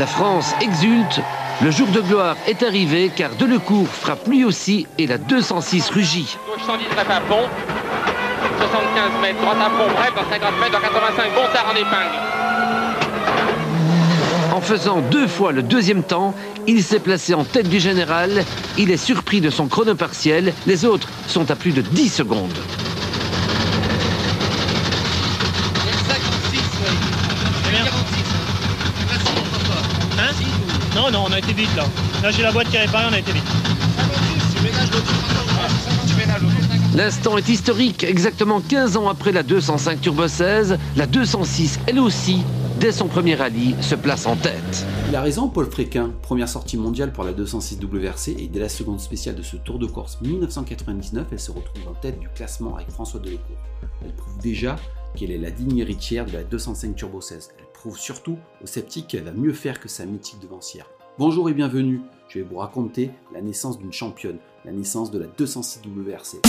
La France exulte. Le jour de gloire est arrivé car Delecourt frappe lui aussi et la 206 rugit. Gauche 110 à fond. 75 mètres, droite à fond, bref, dans 50 mètres, dans 85, bon tard en épingle. En faisant deux fois le deuxième temps, il s'est placé en tête du général. Il est surpris de son chrono partiel. Les autres sont à plus de 10 secondes. Hein Non, non, on a été vite là. Là, j'ai la boîte qui est réparée, on a été vite. L'instant est historique, exactement 15 ans après la 205 Turbo 16, la 206, elle aussi, dès son premier rallye, se place en tête. Il a raison, Paul Fréquin. Première sortie mondiale pour la 206 WRC et dès la seconde spéciale de ce Tour de Corse 1999, elle se retrouve en tête du classement avec François Delecourt. Elle prouve déjà qu'elle est la digne héritière de la 205 Turbo 16. Elle prouve surtout aux sceptiques qu'elle va mieux faire que sa mythique devancière. Bonjour et bienvenue, je vais vous raconter la naissance d'une championne, la naissance de la 206 WRC.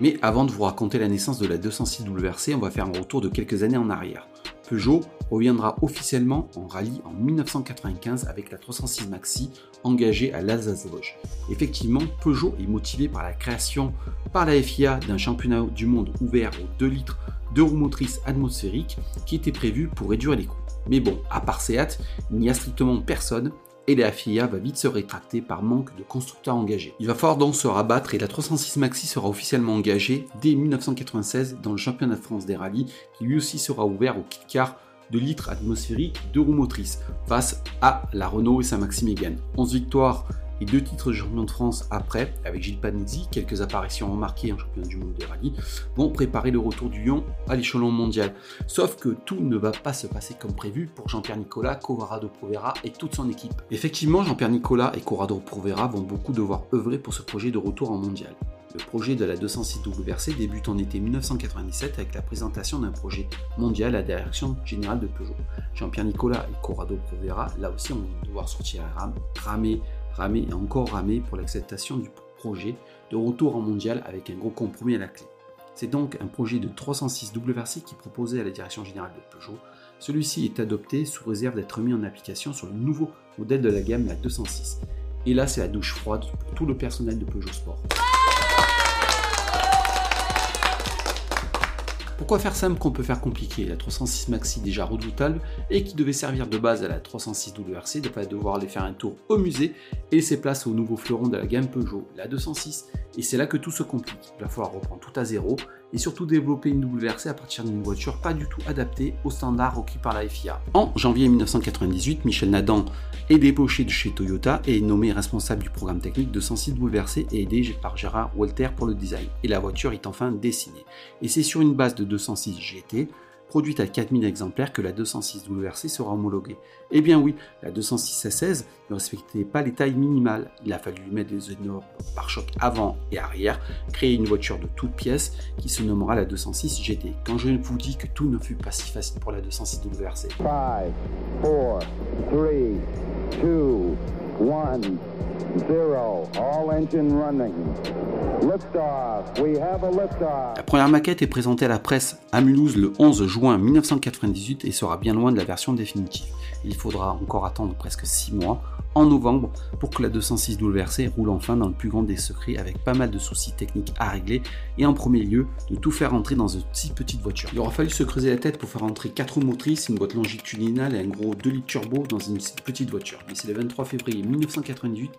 Mais avant de vous raconter la naissance de la 206 WRC, on va faire un retour de quelques années en arrière. Peugeot reviendra officiellement en rallye en 1995 avec la 306 Maxi engagée à l'Alsace-Vosges. Effectivement, Peugeot est motivé par la création par la FIA d'un championnat du monde ouvert aux 2 litres de roues motrices atmosphériques qui était prévu pour réduire les coûts. Mais bon, à part Seat, il n'y a strictement personne et la FIA va vite se rétracter par manque de constructeurs engagés. Il va falloir donc se rabattre et la 306 Maxi sera officiellement engagée dès 1996 dans le championnat de France des rallyes qui lui aussi sera ouvert au kit car de litres atmosphériques de roues motrices face à la Renault et sa Maxi Mégane. 11 victoires et deux titres de champion de France après, avec Gilles Panizzi, quelques apparitions remarquées en championnat du monde des rallyes, vont préparer le retour du Lyon à l'échelon mondial. Sauf que tout ne va pas se passer comme prévu pour Jean-Pierre Nicolas, Corrado Provera et toute son équipe. Effectivement, Jean-Pierre Nicolas et Corrado Provera vont beaucoup devoir œuvrer pour ce projet de retour en mondial. Le projet de la 206 WRC débute en été 1997 avec la présentation d'un projet mondial à la direction générale de Peugeot. Jean-Pierre Nicolas et Corrado Provera, là aussi, vont devoir sortir à ramer ramer et encore ramer pour l'acceptation du projet de retour en mondial avec un gros compromis à la clé. C'est donc un projet de 306 WRC qui est proposé à la direction générale de Peugeot. Celui-ci est adopté sous réserve d'être mis en application sur le nouveau modèle de la gamme, la 206. Et là, c'est la douche froide pour tout le personnel de Peugeot Sport. Pourquoi faire simple qu'on peut faire compliqué? La 306 Maxi déjà redoutable et qui devait servir de base à la 306 WRC, de pas devoir aller faire un tour au musée et laisser place au nouveau fleuron de la gamme Peugeot, la 206. Et c'est là que tout se complique. Il va falloir reprendre tout à zéro et surtout développer une WRC à partir d'une voiture pas du tout adaptée aux standards requis par la FIA. En janvier 1998, Michel Nadan est débauché de chez Toyota et est nommé responsable du programme technique de 106 WRC et aidé par Gérard Walter pour le design. Et la voiture est enfin dessinée. Et c'est sur une base de 206 GT produite à 4000 exemplaires que la 206 WRC sera homologuée. Eh bien oui, la 206 16 ne respectait pas les tailles minimales. Il a fallu lui mettre des énormes pare-chocs avant et arrière, créer une voiture de toutes pièces qui se nommera la 206 GT. Quand je vous dis que tout ne fut pas si facile pour la 206 WRC. 5, 4, 3, 2, 1, 0, all engine running. La première maquette est présentée à la presse à Mulhouse le 11 juin 1998 et sera bien loin de la version définitive. Il faudra encore attendre presque 6 mois, en novembre, pour que la 206 WRC roule enfin dans le plus grand des secrets avec pas mal de soucis techniques à régler et en premier lieu de tout faire entrer dans une petite voiture. Il aura fallu se creuser la tête pour faire entrer 4 roues motrices, une boîte longitudinale et un gros 2 litres turbo dans une petite voiture. Mais c'est le 23 février 1998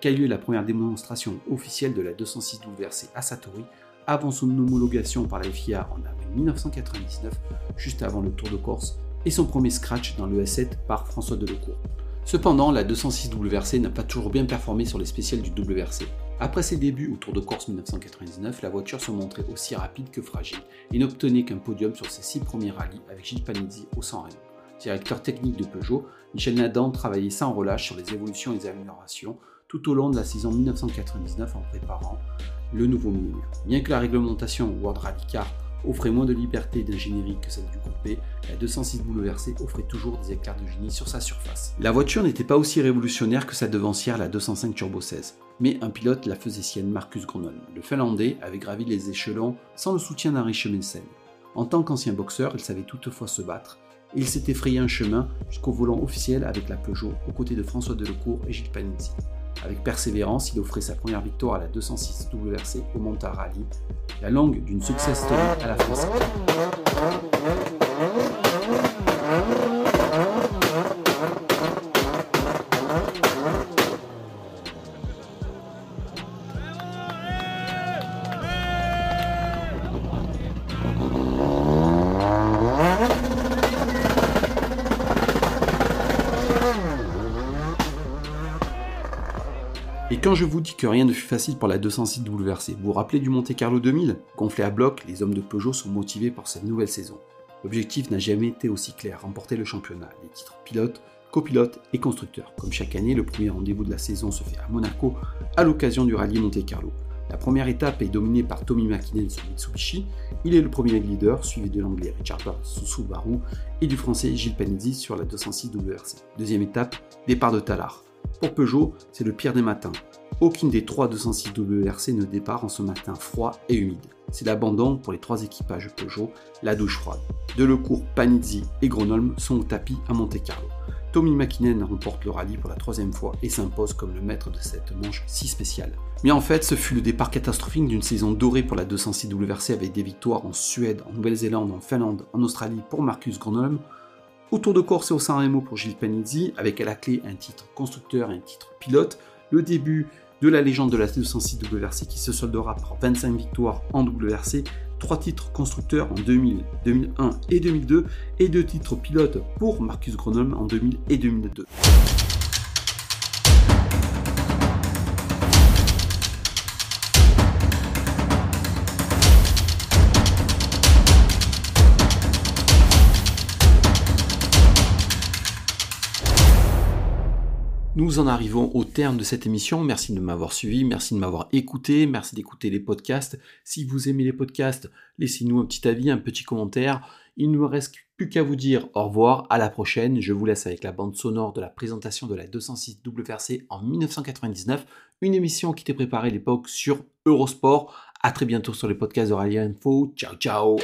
qu'a eu lieu la première démonstration officielle de la 206 WRC à Satori avant son homologation par la FIA en avril 1999, juste avant le Tour de Corse, et son premier scratch dans le S7 par François Delecourt. Cependant, la 206 WRC n'a pas toujours bien performé sur les spéciales du WRC. Après ses débuts au Tour de Corse 1999, la voiture se montrait aussi rapide que fragile et n'obtenait qu'un podium sur ses six premiers rallyes avec Gilles Panizzi au San Remo. Directeur technique de Peugeot, Michel Nadan travaillait sans relâche sur les évolutions et les améliorations tout au long de la saison 1999 en préparant le nouveau millénaire. Bien que la réglementation World Rally offrait moins de liberté d'ingénierie que celle du coupé, la 206 WRC offrait toujours des écarts de génie sur sa surface. La voiture n'était pas aussi révolutionnaire que sa devancière, la 205 Turbo 16, mais un pilote la faisait sienne, Marcus Gronholm. Le Finlandais avait gravi les échelons sans le soutien d'Henri Chemensen. En tant qu'ancien boxeur, il savait toutefois se battre, et il s'était frayé un chemin jusqu'au volant officiel avec la Peugeot, aux côtés de François Delecourt et Gilles Panizzi. Avec persévérance, il offrait sa première victoire à la 206 WRC au Monta Rally, la langue d'une success story à la française. Et quand je vous dis que rien ne fut facile pour la 206 WRC, vous vous rappelez du Monte Carlo 2000 Gonflé à bloc, les hommes de Peugeot sont motivés pour cette nouvelle saison. L'objectif n'a jamais été aussi clair, remporter le championnat, les titres pilote, copilote et constructeur. Comme chaque année, le premier rendez-vous de la saison se fait à Monaco à l'occasion du rallye Monte Carlo. La première étape est dominée par Tommy McKinnon sur Mitsubishi. Il est le premier leader, suivi de l'anglais Richard Burr sous et du français Gilles Panizzi sur la 206 WRC. Deuxième étape, départ de Talar. Pour Peugeot, c'est le pire des matins. Aucune des trois 206 WRC ne départ en ce matin froid et humide. C'est l'abandon pour les trois équipages Peugeot, la douche froide. Delecourt, Panizzi et Gronholm sont au tapis à Monte Carlo. Tommy McKinnon remporte le rallye pour la troisième fois et s'impose comme le maître de cette manche si spéciale. Mais en fait, ce fut le départ catastrophique d'une saison dorée pour la 206 WRC avec des victoires en Suède, en Nouvelle-Zélande, en Finlande, en Australie pour Marcus Gronholm, Autour de Corse et au San Remo pour Gilles Panizzi, avec à la clé un titre constructeur et un titre pilote, le début de la légende de la 206 WRC qui se soldera par 25 victoires en WRC, 3 titres constructeurs en 2000, 2001 et 2002 et 2 titres pilotes pour Marcus Gronholm en 2000 et 2002. Nous en arrivons au terme de cette émission. Merci de m'avoir suivi, merci de m'avoir écouté, merci d'écouter les podcasts. Si vous aimez les podcasts, laissez-nous un petit avis, un petit commentaire. Il ne me reste plus qu'à vous dire au revoir, à la prochaine. Je vous laisse avec la bande sonore de la présentation de la 206 WRC en 1999, une émission qui était préparée à l'époque sur Eurosport. A très bientôt sur les podcasts de Info. Ciao ciao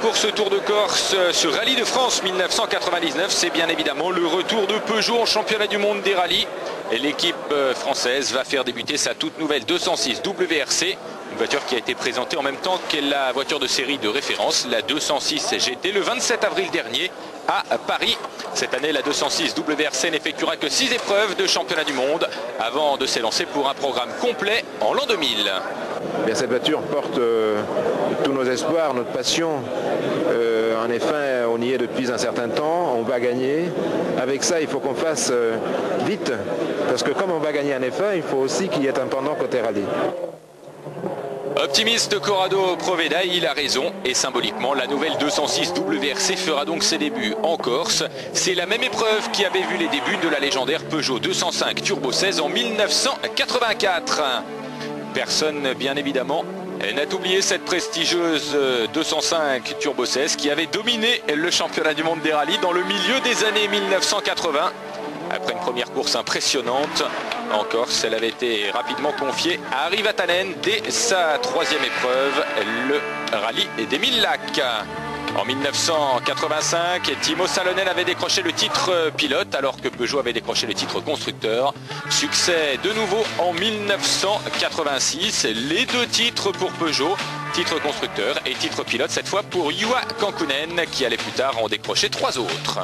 pour ce Tour de Corse, ce Rallye de France 1999, c'est bien évidemment le retour de Peugeot en championnat du monde des rallyes. Et l'équipe française va faire débuter sa toute nouvelle 206 WRC, une voiture qui a été présentée en même temps que la voiture de série de référence, la 206 GT, le 27 avril dernier à Paris. Cette année, la 206 WRC n'effectuera que 6 épreuves de championnat du monde avant de s'élancer pour un programme complet en l'an 2000. Bien, cette voiture porte euh, tous nos espoirs, notre passion. Euh, en effet, on y est depuis un certain temps, on va gagner. Avec ça, il faut qu'on fasse euh, vite, parce que comme on va gagner en effet, il faut aussi qu'il y ait un pendant côté rallye. Optimiste Corrado Proveda, il a raison et symboliquement la nouvelle 206 WRC fera donc ses débuts en Corse. C'est la même épreuve qui avait vu les débuts de la légendaire Peugeot 205 Turbo 16 en 1984. Personne bien évidemment n'a oublié cette prestigieuse 205 Turbo 16 qui avait dominé le championnat du monde des rallyes dans le milieu des années 1980. Après une première course impressionnante en Corse, elle avait été rapidement confiée à Harry Vatanen dès sa troisième épreuve, le rallye des 1000 lacs. En 1985, Timo Salonen avait décroché le titre pilote alors que Peugeot avait décroché le titre constructeur. Succès de nouveau en 1986, les deux titres pour Peugeot titre constructeur et titre pilote cette fois pour Yua Kankunen qui allait plus tard en décrocher trois autres.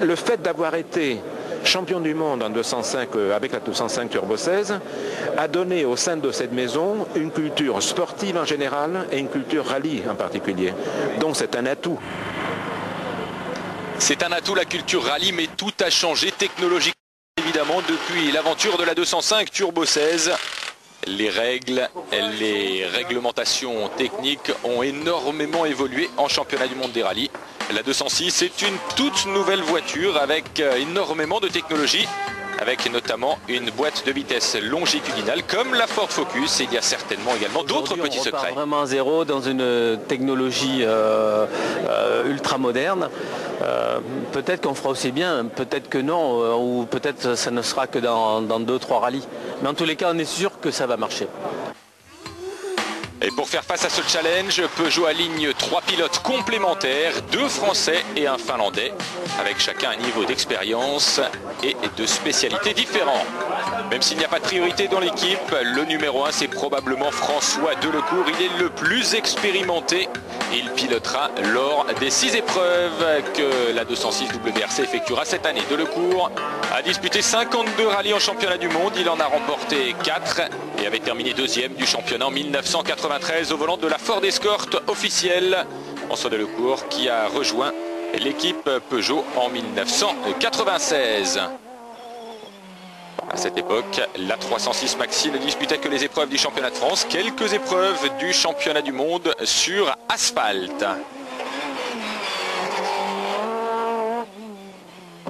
Le fait d'avoir été champion du monde en 205 euh, avec la 205 Turbo 16 a donné au sein de cette maison une culture sportive en général et une culture rallye en particulier. Donc c'est un atout. C'est un atout la culture rallye mais tout a changé technologiquement évidemment depuis l'aventure de la 205 Turbo 16 les règles, les réglementations techniques ont énormément évolué en championnat du monde des rallyes. La 206 est une toute nouvelle voiture avec euh, énormément de technologie avec notamment une boîte de vitesse longitudinale comme la Ford Focus et il y a certainement également d'autres petits secrets. vraiment zéro dans une technologie euh, euh, ultra moderne. peut-être qu'on fera aussi bien, peut-être que non, ou peut-être ça ne sera que dans 2-3 rallyes. Mais en tous les cas, on est sûr que ça va marcher. Et pour faire face à ce challenge, Peugeot aligne trois pilotes complémentaires, deux Français et un Finlandais, avec chacun un niveau d'expérience et de spécialités différents. Même s'il n'y a pas de priorité dans l'équipe, le numéro 1 c'est probablement François Delecourt. Il est le plus expérimenté. Il pilotera lors des six épreuves que la 206 WRC effectuera cette année. Delecourt a disputé 52 rallyes en championnat du monde. Il en a remporté 4 et avait terminé deuxième du championnat en 1993 au volant de la Ford Escort officielle. François Delecourt qui a rejoint l'équipe Peugeot en 1996. À cette époque, la 306 Maxi ne disputait que les épreuves du championnat de France, quelques épreuves du championnat du monde sur asphalte.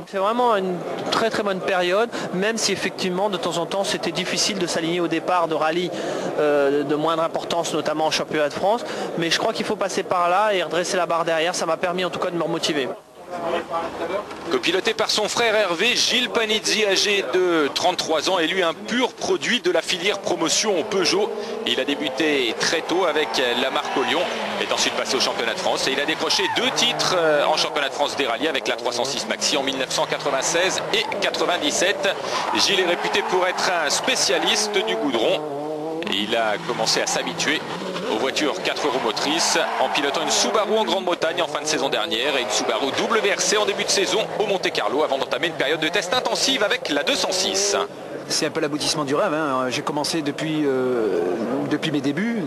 C'est vraiment une très très bonne période, même si effectivement de temps en temps c'était difficile de s'aligner au départ de rallye euh, de moindre importance, notamment en championnat de France. Mais je crois qu'il faut passer par là et redresser la barre derrière. Ça m'a permis en tout cas de me remotiver. Copiloté par son frère Hervé, Gilles Panizzi, âgé de 33 ans, est lui un pur produit de la filière promotion Peugeot. Il a débuté très tôt avec la marque Lyon, est ensuite passé au championnat de France et il a décroché deux titres euh, en championnat de France des rallyes avec la 306 Maxi en 1996 et 97. Gilles est réputé pour être un spécialiste du goudron il a commencé à s'habituer aux voitures 4 roues motrices en pilotant une Subaru en Grande-Bretagne en fin de saison dernière et une Subaru WRC en début de saison au Monte Carlo avant d'entamer une période de test intensive avec la 206. C'est un peu l'aboutissement du rêve. Hein. J'ai commencé depuis, euh, depuis mes débuts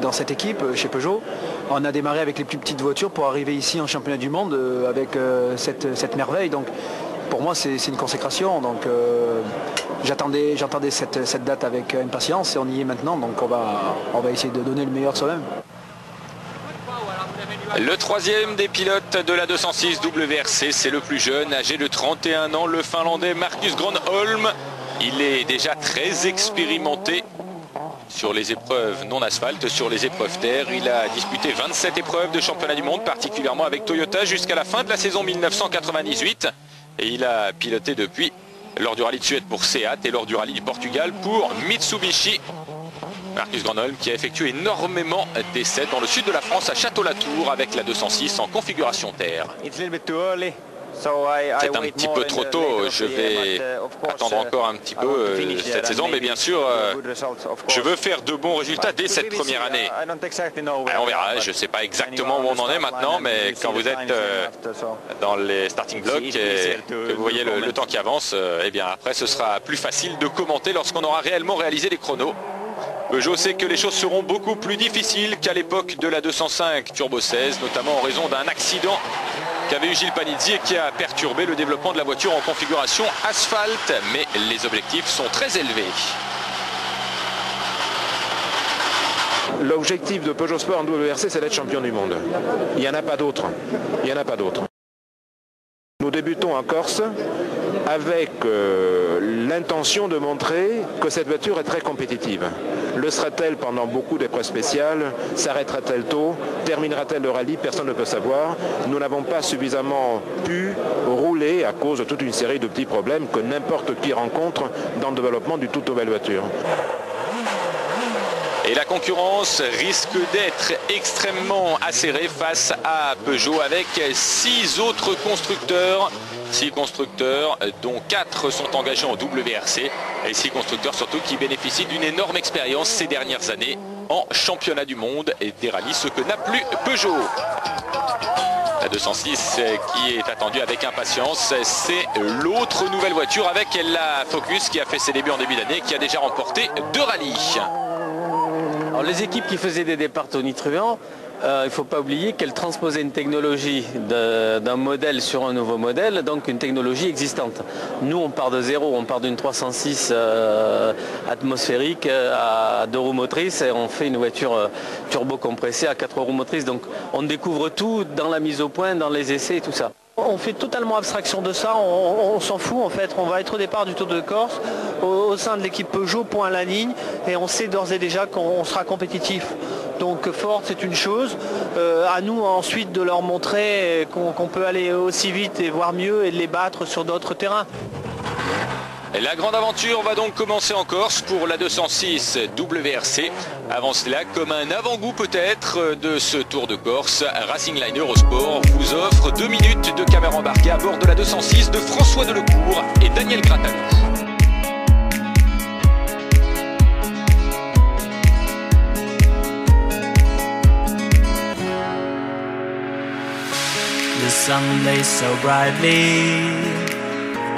dans cette équipe, chez Peugeot. On a démarré avec les plus petites voitures pour arriver ici en championnat du monde euh, avec euh, cette, cette merveille. Donc pour moi, c'est une consécration. Donc, j'attendais, j'attendais cette, cette, date avec impatience et on y est maintenant. Donc, on va, on va essayer de donner le meilleur soi-même. Le troisième des pilotes de la 206 WRC, c'est le plus jeune, âgé de 31 ans, le Finlandais Marcus Gronholm. Il est déjà très expérimenté sur les épreuves non asphalte, sur les épreuves terre. Il a disputé 27 épreuves de championnat du monde, particulièrement avec Toyota, jusqu'à la fin de la saison 1998 et il a piloté depuis lors du rallye de Suède pour Seat et lors du rallye du Portugal pour Mitsubishi. Marcus Granholm qui a effectué énormément d'essais dans le sud de la France à Château-Latour avec la 206 en configuration terre. C'est un petit peu trop tôt, je vais uh, attendre encore un petit peu euh, cette saison, mais bien sûr, euh, je veux faire de bons résultats dès cette première année. on verra, je ne sais pas exactement où on en est maintenant, mais quand vous êtes euh, dans les starting blocks et que vous voyez le, temps qui avance, eh bien après ce sera plus facile de commenter lorsqu'on aura réellement réalisé les chronos. Je sais que les choses seront beaucoup plus difficiles qu'à l'époque de la 205 Turbo 16, notamment en raison d'un accident qu'avait eu Gilles Panizzi et qui a perturbé le développement de la voiture en configuration asphalte. Mais les objectifs sont très élevés. L'objectif de Peugeot Sport en WRC, c'est d'être champion du monde. Il n'y en a pas d'autre. Il n'y en a pas d'autre. Nous débutons en Corse avec euh, l'intention de montrer que cette voiture est très compétitive. Le sera-t-elle pendant beaucoup d'épreuves spéciales? S'arrêtera-t-elle tôt? Terminera-t-elle le rallye? Personne ne peut savoir. Nous n'avons pas suffisamment pu rouler à cause de toute une série de petits problèmes que n'importe qui rencontre dans le développement du toute nouvelle voiture. Et la concurrence risque d'être extrêmement acérée face à Peugeot avec six autres constructeurs. Six constructeurs, dont quatre sont engagés en WRC. Et six constructeurs surtout qui bénéficient d'une énorme expérience ces dernières années en championnat du monde et des rallyes, ce que n'a plus Peugeot. La 206 qui est attendue avec impatience, c'est l'autre nouvelle voiture avec la Focus qui a fait ses débuts en début d'année, qui a déjà remporté deux rallyes. Alors, les équipes qui faisaient des départs tonitruants, euh, il ne faut pas oublier qu'elles transposaient une technologie d'un modèle sur un nouveau modèle, donc une technologie existante. Nous, on part de zéro, on part d'une 306 euh, atmosphérique euh, à deux roues motrices et on fait une voiture turbo compressée à quatre roues motrices. Donc on découvre tout dans la mise au point, dans les essais et tout ça. On fait totalement abstraction de ça, on, s'en fout en fait. On va être au départ du Tour de Corse, au, sein de l'équipe Peugeot, point à la ligne, et on sait d'ores et déjà qu'on sera compétitif. Donc Ford c'est une chose, euh, à nous ensuite de leur montrer qu'on peut aller aussi vite et voir mieux et de les battre sur d'autres terrains. La grande aventure va donc commencer en Corse pour la 206 WRC. Avant cela, comme un avant-goût peut-être de ce Tour de Corse, Racing Line Eurosport vous offre deux minutes de caméra embarquée à bord de la 206 de François Delecourt et Daniel brightly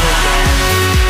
so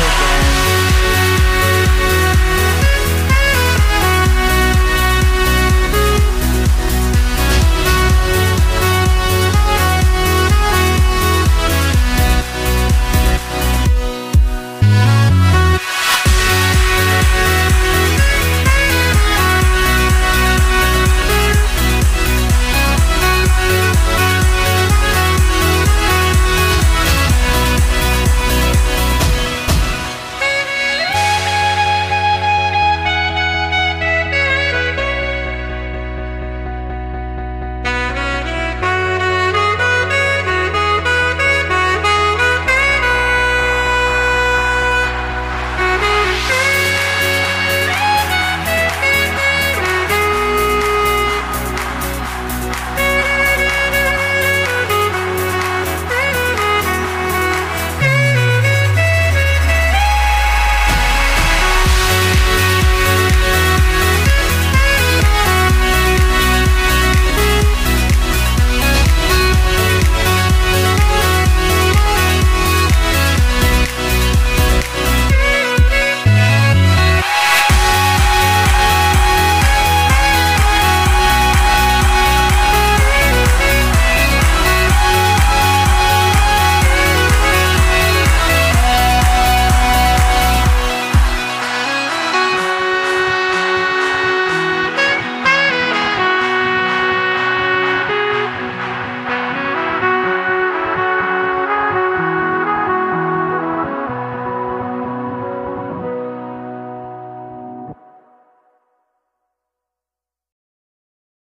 again.